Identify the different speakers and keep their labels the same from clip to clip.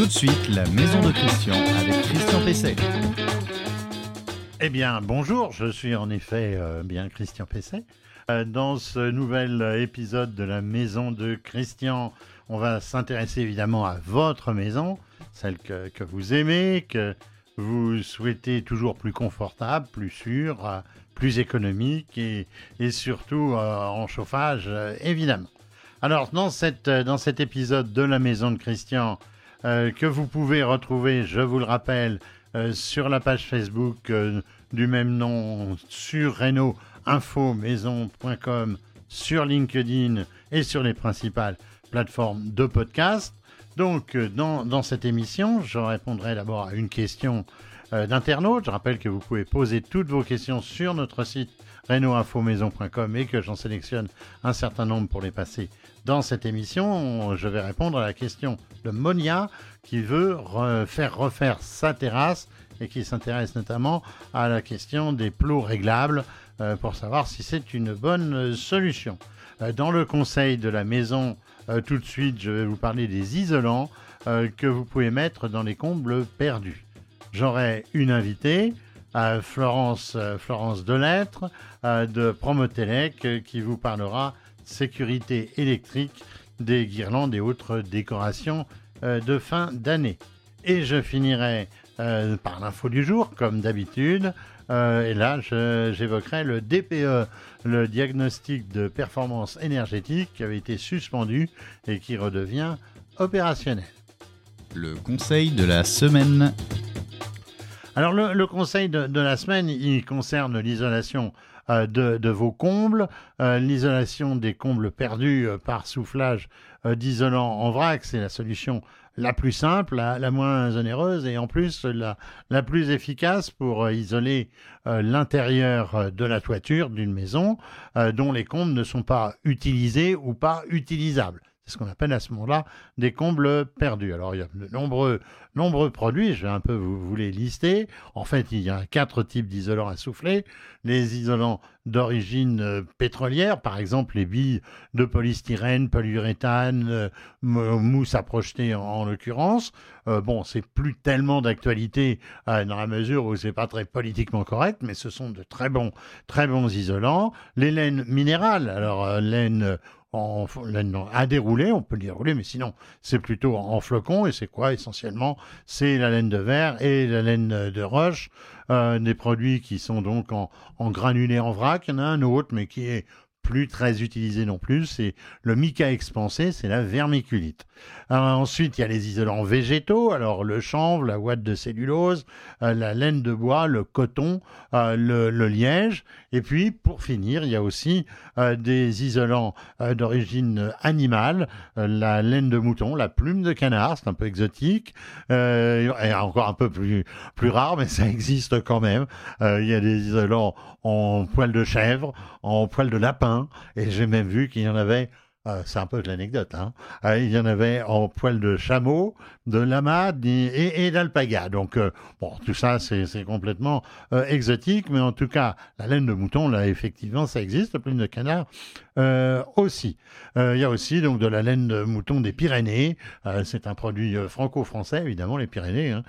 Speaker 1: Tout de suite, la maison de Christian avec Christian Pesset.
Speaker 2: Eh bien, bonjour, je suis en effet euh, bien Christian Pesset. Euh, dans ce nouvel épisode de la maison de Christian, on va s'intéresser évidemment à votre maison, celle que, vous aimez, que vous souhaitez toujours plus confortable, plus sûre, euh, plus économique et, et surtout en chauffage, évidemment. Alors, dans, cette, dans cet épisode de la maison de Christian, euh, que vous pouvez retrouver, je vous le rappelle, euh, sur la page Facebook euh, du même nom, sur Renault-info-maison.com, sur LinkedIn et sur les principales plateformes de podcast. Donc, dans, dans cette émission, je répondrai d'abord à une question euh, d'internaute. Je rappelle que vous pouvez poser toutes vos questions sur notre site renault-info-maison.com et que j'en sélectionne un certain nombre pour les passer dans cette émission. Je vais répondre à la question de Monia qui veut re- faire refaire sa terrasse et qui s'intéresse notamment à la question des plots réglables euh, pour savoir si c'est une bonne euh, solution. Dans le conseil de la maison, tout de suite, je vais vous parler des isolants que vous pouvez mettre dans les combles perdus. J'aurai une invitée, euh, Florence, euh, Florence Delettre euh, de Promotelec qui vous parlera sécurité électrique des guirlandes et autres décorations de fin d'année. Et je finirai par l'info du jour, comme d'habitude. Et là, j'évoquerai le DPE, le diagnostic de performance énergétique qui avait été suspendu et qui redevient opérationnel.
Speaker 1: Le conseil de la semaine.
Speaker 2: Alors le, conseil de, la semaine, il concerne l'isolation euh, de, vos combles, euh, l'isolation des combles perdus euh, par soufflage d'isolant en vrac, c'est la solution la plus simple, la, moins onéreuse et en plus la, plus efficace pour isoler l'intérieur de la toiture d'une maison dont les combles ne sont pas utilisés ou pas utilisables. C'est ce qu'on appelle à ce moment-là des combles perdus. Alors il y a de nombreux nombreux produits, je vais un peu vous, les lister. En fait, il y a quatre types d'isolants à souffler. Les isolants d'origine euh, pétrolière, par exemple les billes de polystyrène, polyuréthane, euh, mousse à projeter en, en l'occurrence. Euh, bon, c'est plus tellement d'actualité euh, dans la mesure où c'est pas très politiquement correct, mais ce sont de très bons, très bons isolants. Les laines minérales, alors laine en à dérouler, on peut les dérouler, mais sinon c'est plutôt en flocons et c'est quoi essentiellement? C'est la laine de verre et la laine de roche, euh, des produits qui sont donc en, en granulé en vrac. Il y en a un autre, mais qui est plus très utilisé non plus, c'est le mica expansé, c'est la vermiculite. Alors, ensuite, il y a les isolants végétaux, alors le chanvre, la ouate de cellulose, euh, la laine de bois, le coton, euh, le, liège, et puis pour finir, il y a aussi euh, des isolants euh, d'origine animale, euh, la laine de mouton, la plume de canard, c'est un peu exotique, euh, et encore un peu plus, plus rare, mais ça existe quand même. Euh, il y a des isolants en poil de chèvre, en poil de lapin, et j'ai même vu qu'il y en avait euh, c'est un peu de l'anecdote. Hein. Euh, il y en avait en poil de chameau, de lama et, et- d'alpaga. Donc, euh, bon, tout ça, c'est complètement euh, exotique. Mais en tout cas, la laine de mouton, là, effectivement, ça existe. La plume de canard euh, aussi. Il y a aussi donc de la laine de mouton des Pyrénées. C'est un produit franco-français, évidemment, les Pyrénées. Hein.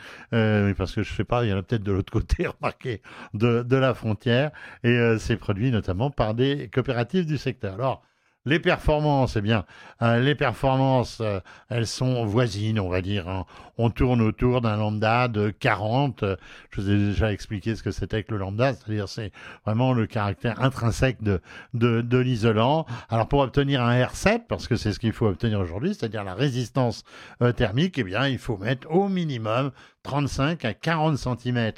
Speaker 2: Parce que je sais pas, il y en a peut-être de l'autre côté, remarquez, de, de la frontière. Et c'est produit notamment par des coopératives du secteur. Alors, les performances, eh bien, euh, les performances, euh, elles sont voisines, on va dire. hein. On tourne autour d'un lambda de 40. Euh, Je vous ai déjà expliqué ce que c'était que le lambda, c'est-à-dire c'est vraiment le caractère intrinsèque de l'isolant. Alors pour obtenir un R7, parce que c'est ce qu'il faut obtenir aujourd'hui, c'est-à-dire la résistance euh, thermique, eh bien, il faut mettre au minimum 35 à 40 cm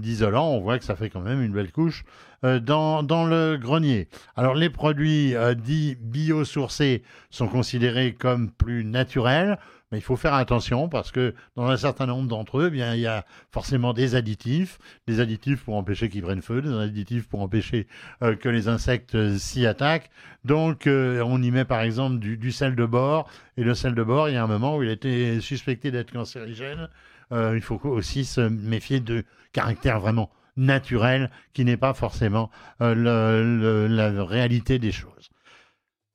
Speaker 2: d'isolant. On voit que ça fait quand même une belle couche euh, dans, dans le grenier. Alors les produits euh, dits biosourcés sont considérés comme plus naturels, mais il faut faire attention parce que dans un certain nombre d'entre eux, eh bien, il y a forcément des additifs, des additifs pour empêcher qu'ils prennent feu, des additifs pour empêcher euh, que les insectes euh, s'y attaquent. Donc euh, on y met par exemple du, du sel de bord, et le sel de bord, il y a un moment où il été suspecté d'être cancérigène. Euh, il faut aussi se méfier de caractère vraiment naturel qui n'est pas forcément euh, la réalité des choses.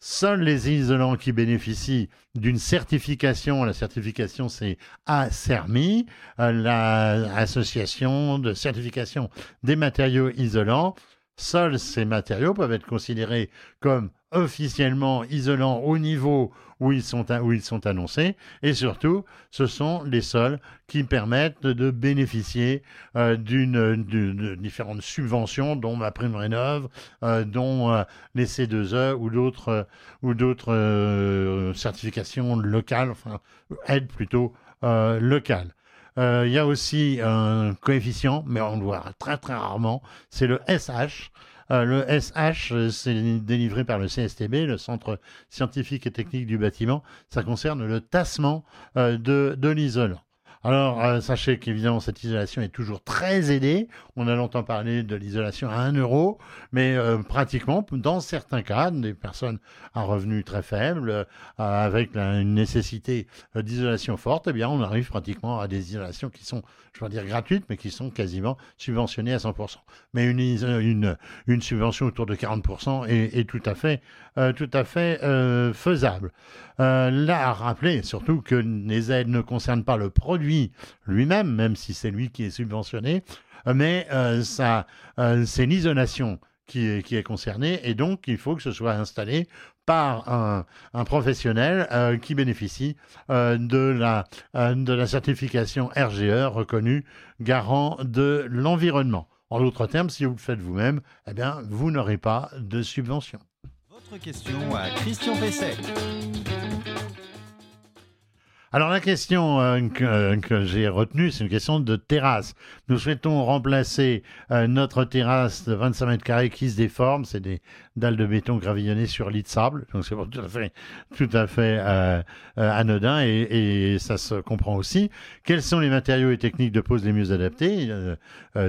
Speaker 2: Seuls les isolants qui bénéficient d'une certification, la certification c'est ACERMI, euh, l'association de certification des matériaux isolants, seuls ces matériaux peuvent être considérés comme officiellement isolants au niveau où ils sont, où ils sont annoncés. Et surtout, ce sont les seuls qui permettent de bénéficier euh, d'une de, différentes subventions, dont ma prime rénov, euh, dont euh, les C2E ou d'autres ou d'autres certifications locales, enfin aides plutôt locales. Il y a aussi un coefficient, mais on le voit très très rarement, c'est le SH. Euh, le SH, euh, c'est délivré par le CSTB, le Centre scientifique et technique du bâtiment. Ça concerne le tassement euh, de, de. Alors, euh, sachez qu'évidemment, cette isolation est toujours très aidée. On a longtemps parlé de l'isolation à 1 euro, mais euh, pratiquement, dans certains cas, des personnes à revenus très faibles, euh, avec une nécessité d'isolation forte, eh bien, on arrive pratiquement à des isolations qui sont, je vais dire gratuites, mais qui sont quasiment subventionnées à 100%. Mais une, subvention autour de 40% est, est, tout à fait, tout à fait faisable. là, à rappeler surtout que les aides ne concernent pas le produit lui-même, même si c'est lui qui est subventionné, mais euh, ça, euh, c'est l'isolation qui est, qui est concernée et donc il faut que ce soit installé par un, professionnel euh, qui bénéficie de, la, certification RGE reconnue garant de l'environnement. En d'autres termes, si vous le faites vous-même, eh bien, vous n'aurez pas de subvention.
Speaker 1: Votre question à Christian Pesset.
Speaker 2: Alors la question euh, euh, que, j'ai retenue, c'est une question de terrasse. Nous souhaitons remplacer euh, notre terrasse de 25 mètres carrés qui se déforme. C'est des dalles de béton gravillonnées sur lit de sable. Donc c'est tout à fait, tout à fait anodin et, et, ça se comprend aussi. Quels sont les matériaux et techniques de pose les mieux adaptés?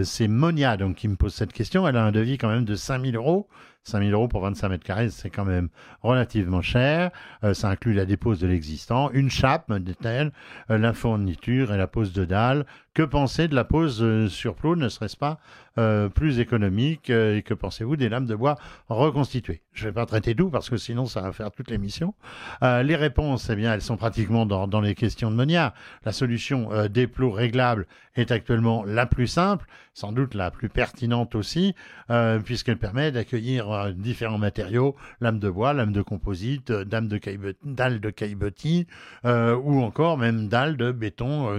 Speaker 2: C'est Monia donc qui me pose cette question. Elle a un devis quand même de 5000 euros. 5000 euros pour 25 mètres carrés, c'est quand même relativement cher. Euh, ça inclut la dépose de l'existant, une chape, me dit-elle, euh, la fourniture et la pose de dalles. Que penser de la pose euh, sur plot Ne serait-ce pas plus économique Et que pensez-vous des lames de bois reconstituées? Je ne vais pas traiter tout parce que sinon ça va faire toute l'émission. les réponses, eh bien, elles sont pratiquement dans, les questions de Monia. La solution des plots réglables est actuellement la plus simple, sans doute la plus pertinente aussi, puisqu'elle permet d'accueillir différents matériaux, lames de bois, lames de composite, euh, de dalles de caillebotis, euh, ou encore même dalles de béton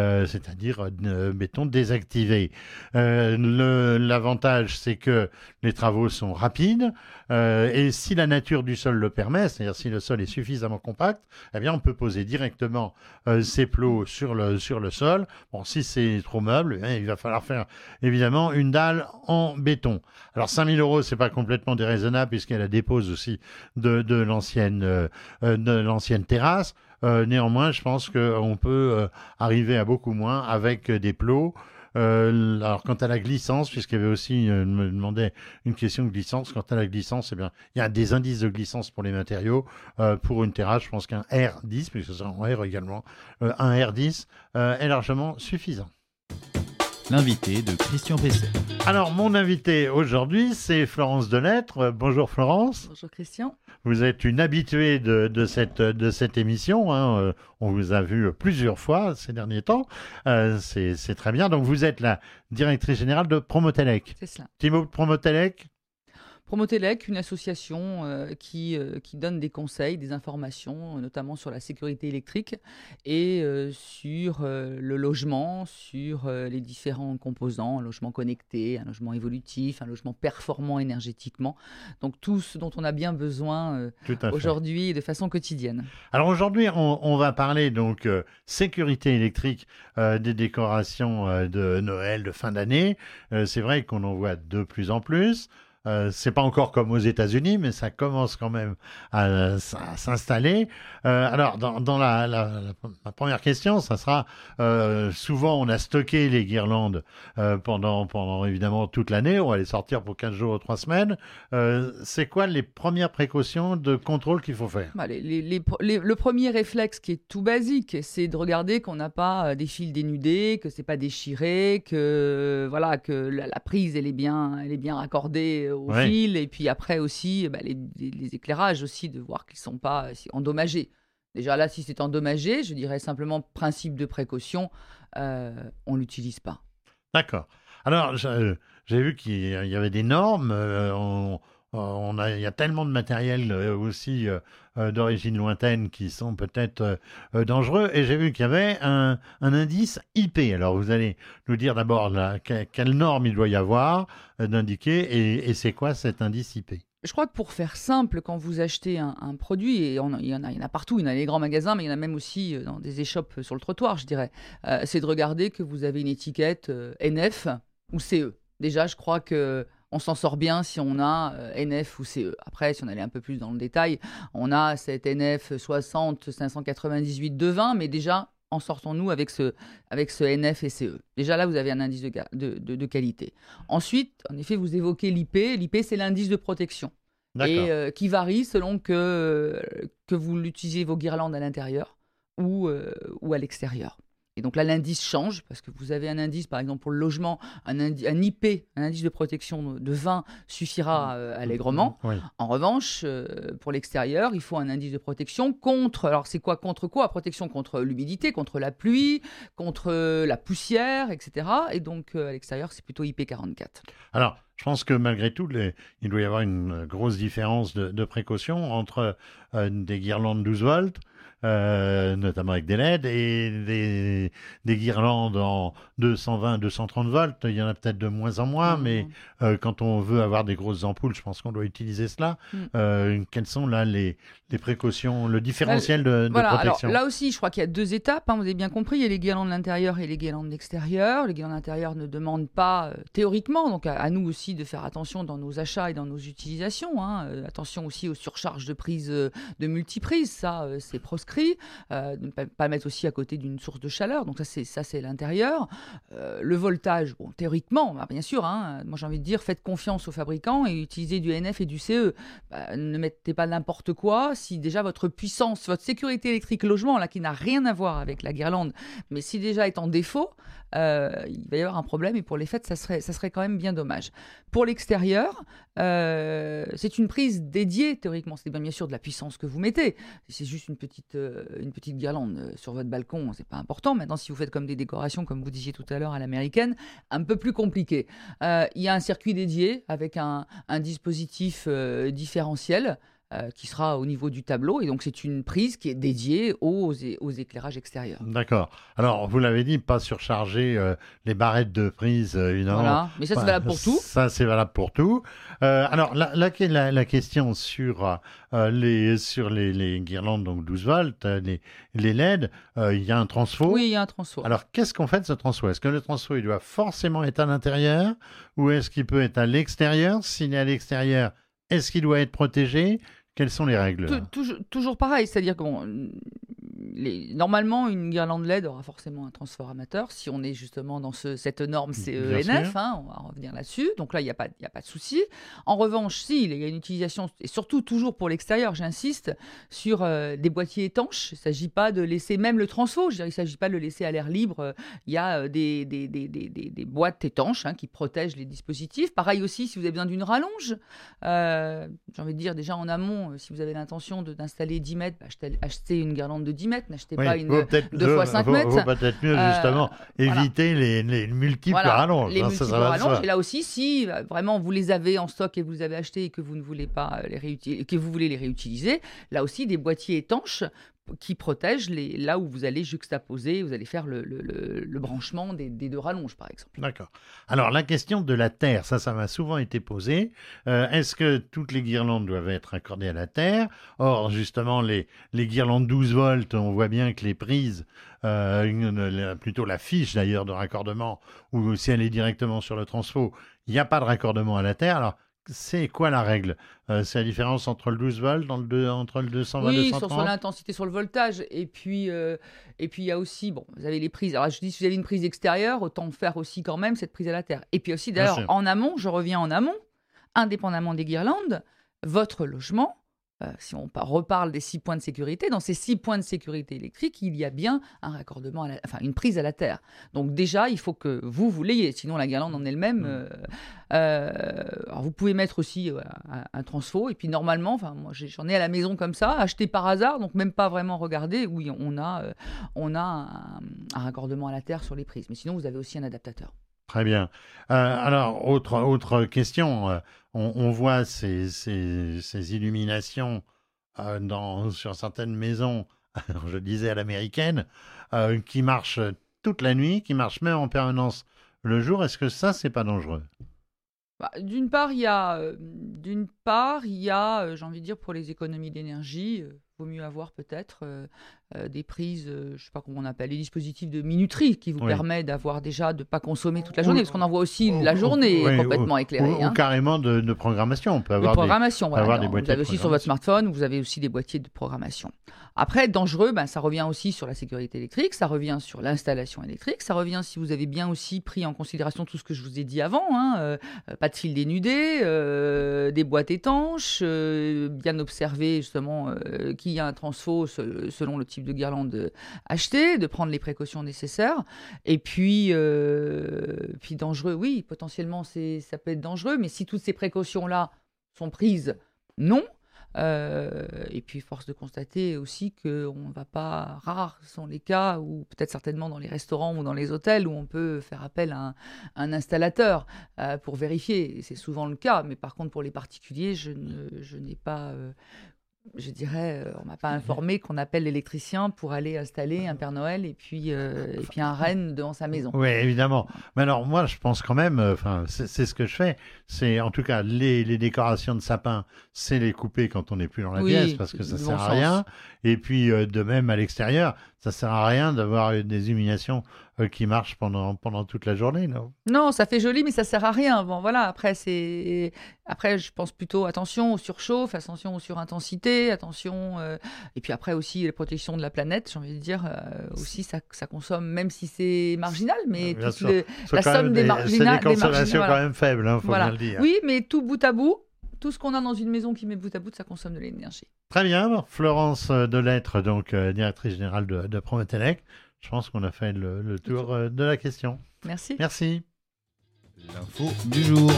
Speaker 2: euh, c'est-à-dire béton désactivé. L'avantage, c'est que les travaux sont rapides, et si la nature du sol le permet, c'est-à-dire si le sol est suffisamment compact, eh bien on peut poser directement ces plots sur le, sur le sol. Bon, si c'est trop meuble, eh il va falloir faire évidemment une dalle en béton. Alors 5000 euros, c'est pas complètement déraisonnable puisqu'elle dépose aussi de, euh, euh, de l'ancienne terrasse. Euh, néanmoins, je pense qu'on peut arriver à beaucoup moins avec des plots. alors, quant à la glissance, puisqu'il y avait aussi, une question de glissance, quant à la glissance, eh bien, il y a des indices de glissance pour les matériaux. pour une terrasse, je pense qu'un R10, puisque c'est en R également, un R10 est largement suffisant
Speaker 1: l'invité de Christian Pesset.
Speaker 2: Alors, mon invité aujourd'hui, c'est Florence Delettre. Bonjour Florence.
Speaker 3: Bonjour Christian.
Speaker 2: Vous êtes une habituée de, cette, de cette émission. Hein. Euh, on vous a vu plusieurs fois ces derniers temps. Euh, c'est très bien. Donc, vous êtes la directrice générale de Promotelec.
Speaker 3: C'est cela.
Speaker 2: Timo Promotelec?
Speaker 3: Promotelec, une association euh, qui, euh, qui donne des conseils, des informations, notamment sur la sécurité électrique et euh, sur le logement, sur les différents composants, un logement connecté, un logement évolutif, un logement performant énergétiquement. Donc tout ce dont on a bien besoin aujourd'hui de façon quotidienne.
Speaker 2: Alors aujourd'hui, on, on, va parler donc sécurité électrique des décorations de Noël, de fin d'année. C'est vrai qu'on en voit de plus en plus. Euh, c'est pas encore comme aux États-Unis, mais ça commence quand même à, s'installer. Euh, alors, dans, la, la, première question, ça sera euh, souvent on a stocké les guirlandes pendant, pendant évidemment toute l'année. On va les sortir pour 15 jours ou 3 semaines. c'est quoi les premières précautions de contrôle qu'il faut faire?
Speaker 3: Bah, Le premier réflexe qui est tout basique, c'est de regarder qu'on n'a pas des fils dénudés, que c'est pas déchiré, que voilà que la, prise elle est bien, elle est bien raccordée euh, au
Speaker 2: Ouais.
Speaker 3: fil, et puis après aussi bah, les, les- les éclairages aussi, de voir qu'ils ne sont pas euh, endommagés. Déjà là, si c'est endommagé, je dirais simplement principe de précaution, euh, on l'utilise pas.
Speaker 2: D'accord. Alors, j'ai vu qu'il y avait des normes. euh, on, on a, il y a tellement de matériel euh, aussi euh, euh, d'origine lointaine qui sont peut-être euh, euh, dangereux. Et j'ai vu qu'il y avait un, indice IP. Alors, vous allez nous dire d'abord quelle norme il doit y avoir euh, d'indiquer et, c'est quoi cet indice IP.
Speaker 3: Je crois que pour faire simple, quand vous achetez un, produit, et on- il y, en a, partout, il y en a dans les grands magasins, mais il y en a même aussi euh, dans des échoppes sur le trottoir, je dirais, euh, c'est de regarder que vous avez une étiquette euh, NF ou CE. Déjà, je crois que on s'en sort bien si on a euh, NF ou CE. Après, si on allait un peu plus dans le détail, on a cette NF 60 598 de 20, mais déjà, en sortons-nous avec ce, avec ce NF et CE. Déjà là, vous avez un indice de, de- de- de qualité. Ensuite, en effet, vous évoquez l'IP. L'IP, c'est l'indice de protection et euh, qui varie selon que, euh, que vous l'utilisez vos guirlandes à l'intérieur ou, euh, ou à l'extérieur. Et donc là, l'indice change parce que vous avez un indice, par exemple pour le logement, un, indi- un IP, un indice de protection de 20 suffira euh, allègrement.
Speaker 2: Oui.
Speaker 3: En revanche, euh, pour l'extérieur, il faut un indice de protection contre. Alors, c'est quoi contre quoi? Protection contre l'humidité, contre la pluie, contre euh, la poussière, etc. Et donc, euh, à l'extérieur, c'est plutôt IP44.
Speaker 2: Alors, je pense que malgré tout, les- il doit y avoir une grosse différence de, de précaution entre des guirlandes 12 volts, euh, notamment avec des LED, et des, des guirlandes en 220, 230 volts. Il y en a peut-être de moins en moins, mais euh, quand on veut avoir des grosses ampoules, je pense qu'on doit utiliser cela.
Speaker 3: Mm.
Speaker 2: Euh, quelles sont là les, les précautions, le différentiel de, de
Speaker 3: Voilà, alors
Speaker 2: protection?
Speaker 3: là aussi, je crois qu'il y a deux étapes, hein, vous avez bien compris, il y a les guirlandes de l'intérieur et les guirlandes de l'extérieur. Les guirlandes de l'intérieur ne demandent pas, théoriquement, donc à, à nous aussi de faire attention dans nos achats et dans nos utilisations. hein. Attention aussi aux surcharges de prise euh, de multiprise, ça c'est proscrit. Euh, de ne pas, mettre aussi à côté d'une source de chaleur, donc ça c'est l'intérieur. Euh, le voltage, théoriquement, bah, bien sûr, hein, moi j'ai envie de dire, faites confiance aux fabricants et utilisez du NF et du CE. Bah, ne mettez pas n'importe quoi si déjà votre puissance, votre sécurité électrique logement, là, qui n'a rien à voir avec la guirlande, mais si déjà est en défaut, euh, il va y avoir un problème et pour les fêtes, ça serait, ça serait quand même bien dommage. Pour l'extérieur, euh, c'est une prise dédiée, théoriquement, c'est bien, bien sûr de la puissance que vous mettez. C'est juste une petite, euh, une petite guirlande euh, sur votre balcon, c'est pas important. Maintenant, si vous faites comme des décorations, comme vous disiez tout à l'heure à l'américaine, un peu plus compliqué. Euh, il y a un circuit dédié avec un, un dispositif euh, différentiel euh, qui sera au niveau du tableau. Et donc, c'est une prise qui est dédiée aux, aux éclairages extérieurs.
Speaker 2: D'accord. Alors, vous l'avez dit, pas surcharger euh, les barrettes de prise, euh.
Speaker 3: Voilà. Mais ça, c'est valable pour tout.
Speaker 2: Ça, c'est valable pour tout. Euh, alors, la, la, question sur, les, sur les, les guirlandes, donc 12 volts, les, les LED, il y a un transfo.
Speaker 3: Oui, il y a un transfo.
Speaker 2: Alors, qu'est-ce qu'on fait de ce transfo? Est-ce que le transfo, il doit forcément être à l'intérieur ou est-ce qu'il peut être à l'extérieur? S'il est à l'extérieur, est-ce qu'il doit être protégé? Quelles sont les règles
Speaker 3: toujours pareil, c'est-à-dire que bon, les- normalement, une guirlande LED aura forcément un transformateur si on est justement dans ce- cette norme CENF,
Speaker 2: sûr.
Speaker 3: hein, on va revenir là-dessus. Donc là, il n'y a, pas- il y a pas de souci. En revanche, si, il y a une utilisation, et surtout toujours pour l'extérieur, j'insiste, sur euh, des boîtiers étanches. Il ne s'agit pas de laisser, même le transfo, je il ne s'agit pas de le laisser à l'air libre. Il y a euh, des, des, des, des, des- des boîtes étanches hein, qui protègent les dispositifs. Pareil aussi, si vous avez besoin d'une rallonge, euh, j'ai envie de dire déjà en amont, si vous avez l'intention d'installer 10 mètres, bah, achetez une guirlande de 10 mètres, n'achetez
Speaker 2: Oui,
Speaker 3: pas une. deux
Speaker 2: vaut-
Speaker 3: fois cinq
Speaker 2: vaut-
Speaker 3: mètres.
Speaker 2: vaut peut-être mieux,
Speaker 3: Euh,
Speaker 2: justement,
Speaker 3: voilà.
Speaker 2: éviter les, les multiples
Speaker 3: Voilà,
Speaker 2: rallonges.
Speaker 3: les
Speaker 2: hein,
Speaker 3: multiples
Speaker 2: ça
Speaker 3: rallonges. Et là aussi, si euh, vraiment vous les avez en stock et vous les avez achetés et que vous ne voulez pas euh, les réutiliser, que vous voulez les réutiliser, là aussi des boîtiers étanches qui protègent les, là où vous allez juxtaposer, vous allez faire le, le- le- le branchement des, des deux rallonges, par exemple.
Speaker 2: D'accord. Alors, la question de la terre, ça, ça m'a souvent été posé. Euh, Est-ce que toutes les guirlandes doivent être accordées à la terre? Or, justement, les, les guirlandes 12 volts, on voit bien que les prises, euh, plutôt la fiche d'ailleurs de raccordement, ou si elle est directement sur le transfo, il n'y a pas de raccordement à la terre. Alors, c'est quoi la règle? Euh, C'est la différence entre le 12 volts, dans le deux- entre le 220 et
Speaker 3: Oui,
Speaker 2: le
Speaker 3: sur, sur
Speaker 2: 230
Speaker 3: l'intensité, sur le voltage. Et puis, euh, et puis il y a aussi, bon, vous avez les prises. Alors, je dis, si vous avez une prise extérieure, autant faire aussi quand même cette prise à la terre. Et puis aussi, d'ailleurs, en amont, je reviens en amont, indépendamment des guirlandes, votre logement si on reparle des six points de sécurité, dans ces six points de sécurité électrique, il y a bien un raccordement, enfin une prise à la terre. Donc déjà, il faut que vous, vous l'ayez, sinon la guirlande en elle-même. Mmh. alors vous pouvez mettre aussi un, transfo, et puis normalement, enfin moi j'en ai à la maison comme ça, acheté par hasard, donc même pas vraiment regarder. Oui, on a, on a un, un raccordement à la terre sur les prises, mais sinon vous avez aussi un adaptateur.
Speaker 2: Très bien. Euh, alors, autre, autre question. Euh, on, voit ces, illuminations euh, dans, sur certaines maisons, je disais à l'américaine, qui marchent toute la nuit, qui marchent même en permanence le jour. Est-ce que ça, c'est pas dangereux?
Speaker 3: Bah, D'une part, il y a, d'une part, y a, j'ai envie de dire, pour les économies d'énergie, vaut mieux avoir peut-être euh, des prises, euh, je sais pas comment on appelle, les dispositifs de minuterie qui vous permettent d'avoir déjà de pas consommer toute la journée, parce qu'on en voit aussi la journée complètement éclairée.
Speaker 2: Ou, hein. carrément de, programmation, on peut avoir
Speaker 3: de programmation,
Speaker 2: des,
Speaker 3: voilà. vous avez aussi sur votre smartphone, vous avez aussi des boîtiers de programmation. Après, dangereux, ben, ça revient aussi sur la sécurité électrique, ça revient sur l'installation électrique, ça revient si vous avez bien aussi pris en considération tout ce que je vous ai dit avant, hein, euh, pas de fil dénudé, des boîtes étanches, bien observer justement qu'il y a un transfo selon le type de guirlande achetée, de prendre les précautions nécessaires. Et puis, euh, puis dangereux, oui, potentiellement, ça peut être dangereux, mais si toutes ces précautions-là sont prises, non. Euh, et puis, force de constater aussi qu'on ne va pas, rares sont les cas, ou peut-être certainement dans les restaurants ou dans les hôtels, où on peut faire appel à un, installateur euh, pour vérifier. C'est souvent le cas, mais par contre, pour les particuliers, je n'ai pas je dirais, euh, on m'a pas informé qu'on appelle l'électricien pour aller installer un Père Noël et puis, euh, et puis un renne devant sa maison.
Speaker 2: Oui, évidemment. Mais alors, moi, je pense quand même, euh, enfin, c'est ce que je fais, c'est en tout cas les, les, décorations de sapin, c'est les couper quand on n'est plus dans la pièce parce que ça sert à rien. Et puis, de même à l'extérieur, ça sert à rien d'avoir des illuminations euh, qui marche pendant, pendant toute la journée, non?
Speaker 3: Non, ça fait joli, mais ça sert à rien. Bon, voilà, après, c'est... après je pense plutôt attention aux surchauffe, attention aux surintensité, attention. Euh, et puis après aussi la protection de la planète, j'ai envie de dire, euh, aussi ça, ça, consomme, même si c'est marginal, mais
Speaker 2: la somme des, marginales. C'est des consommations quand même faibles, il hein, faut bien le dire.
Speaker 3: Oui, mais tout bout à bout, tout ce qu'on a dans une maison qui met bout à bout, ça consomme de l'énergie.
Speaker 2: Très bien, Florence Delettre, donc directrice générale de, de Prometelec. Je pense qu'on a fait le, tour euh, de la question.
Speaker 3: Merci.
Speaker 2: Merci.
Speaker 1: L'info du jour.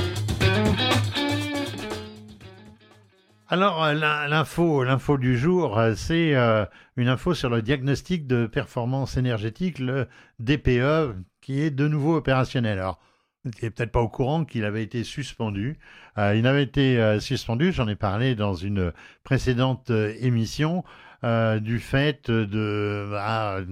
Speaker 2: Alors, euh, l'info, l'info du jour, euh, c'est une info sur le diagnostic de performance énergétique, le DPE, qui est de nouveau opérationnel. Alors, vous n'étiez peut-être pas au courant qu'il avait été suspendu. il avait été suspendu, j'en ai parlé dans une précédente émission, du fait de, bah,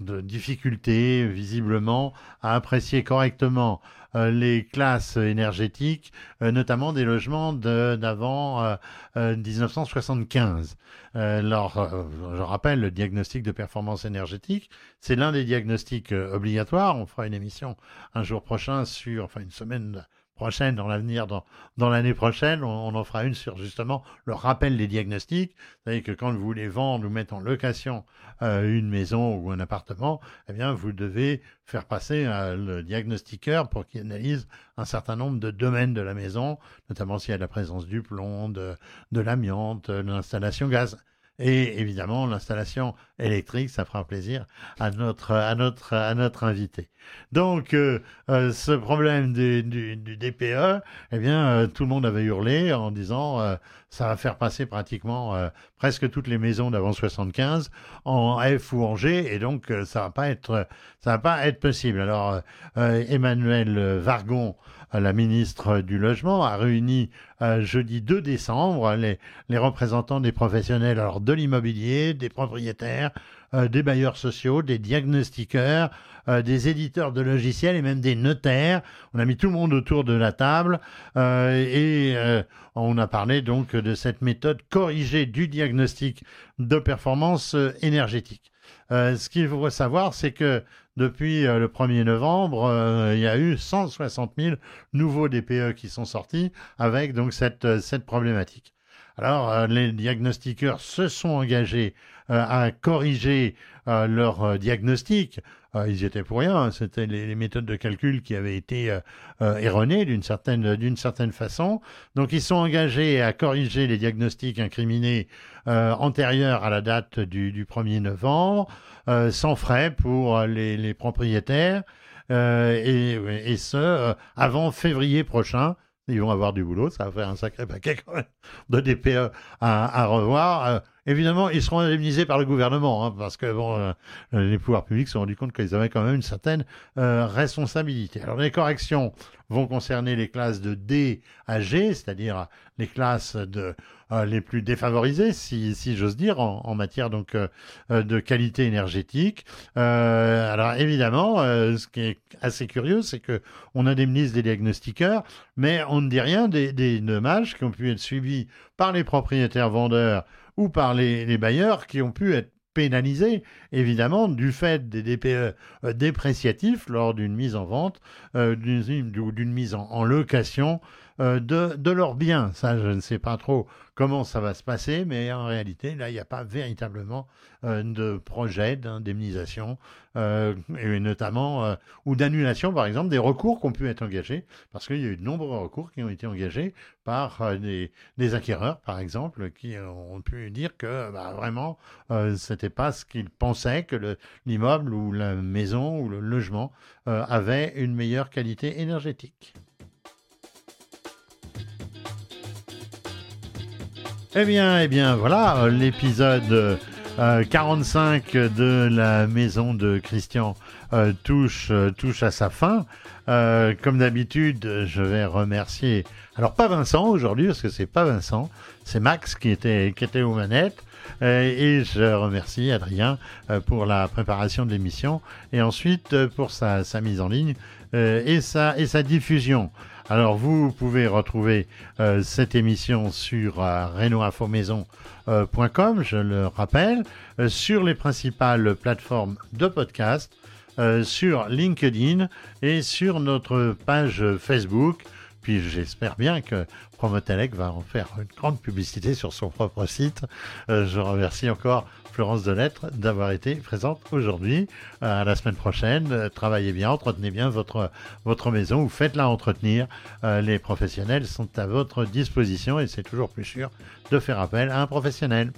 Speaker 2: de difficultés visiblement à apprécier correctement euh, les classes énergétiques, euh, notamment des logements d'avant 1975. Euh, alors, je rappelle, le diagnostic de performance énergétique, c'est l'un des diagnostics obligatoires. On fera une émission un jour prochain sur, enfin une semaine prochaine, dans l'avenir, dans, dans l'année prochaine, on, en fera une sur justement le rappel des diagnostics. Vous savez que quand vous voulez vendre ou mettre en location euh, une maison ou un appartement, eh bien, vous devez faire passer euh, le diagnostiqueur pour qu'il analyse un certain nombre de domaines de la maison, notamment s'il y a la présence du plomb, de, de l'amiante, de l'installation gaz. Et évidemment, l'installation électrique, ça fera plaisir à notre, à notre, à notre invité. Donc, euh, euh, ce problème du, DPE, eh bien, euh, tout le monde avait hurlé en disant ça va faire passer pratiquement presque toutes les maisons d'avant 75 en F ou en G, et donc ça va va pas être possible. Alors, Emmanuel Vargon, la ministre du Logement, a réuni jeudi 2 décembre les, représentants des professionnels de l'immobilier, des propriétaires, des bailleurs sociaux, des diagnostiqueurs, euh, des éditeurs de logiciels et même des notaires. On a mis tout le monde autour de la table euh, et euh, on a parlé donc de cette méthode corrigée du diagnostic de performance énergétique. ce qu'il faut savoir, c'est que depuis le 1er novembre, il y a eu 160 000 nouveaux DPE qui sont sortis avec cette, cette problématique. Alors, les diagnostiqueurs se sont engagés à corriger leur diagnostic ils y étaient pour rien. Hein. C'était les, méthodes de calcul qui avaient été erronées d'une certaine, d'une certaine façon. Donc ils sont engagés à corriger les diagnostics incriminés antérieurs à la date du, 1er novembre, sans frais pour les, propriétaires. et, ce, avant février prochain, ils vont avoir du boulot, ça va faire un sacré paquet de DPE à, revoir. Euh, évidemment, ils seront indemnisés par le gouvernement, hein, parce que bon, euh, les pouvoirs publics se sont rendus compte qu'ils avaient quand même une certaine euh, responsabilité. Alors les corrections vont concerner les classes de D à G, c'est-à-dire les classes de, euh, les plus défavorisées, si, j'ose dire, en, matière donc euh, euh, de qualité énergétique. alors évidemment, ce qui est assez curieux, c'est que on indemnise des diagnostiqueurs, mais on ne dit rien des, des dommages qui ont pu être subis par les propriétaires vendeurs ou par les, bailleurs qui ont pu être pénalisés, évidemment, du fait des DPE dépréciatifs lors d'une mise en vente, euh, d'une mise en location euh, de, leurs biens. Ça, je ne sais pas trop comment ça va se passer, mais en réalité, là, il n'y a pas véritablement euh, de projet d'indemnisation, euh, et notamment, ou d'annulation, par exemple, des recours qui ont pu être engagés, parce qu'il y a eu de nombreux recours qui ont été engagés par des, acquéreurs, par exemple, qui ont pu dire que bah, vraiment, c'était pas ce qu'ils pensaient, que l'immeuble ou la maison ou le logement avait une meilleure qualité énergétique. Eh bien, eh bien, voilà, l'épisode 45 euh, de la maison de Christian euh, touche, euh, touche à sa fin. comme d'habitude, je vais remercier, alors pas Vincent aujourd'hui, parce que c'est pas Vincent, c'est Max qui était, qui était aux manettes. et je remercie Adrien pour la préparation de l'émission et ensuite pour sa, sa mise en ligne et, sa, et sa diffusion. Alors vous pouvez retrouver euh, cette émission sur euh, renoinfomaison.com, je le rappelle, euh, sur les principales plateformes de podcast, sur LinkedIn et sur notre page Facebook. Puis j'espère bien que Promotelec va en faire une grande publicité sur son propre site. je remercie encore Florence Delettre d'avoir été présente aujourd'hui. Euh, à la semaine prochaine. Euh, travaillez bien, entretenez bien votre, maison ou faites-la entretenir. Euh, les professionnels sont à votre disposition et c'est toujours plus sûr de faire appel à un professionnel.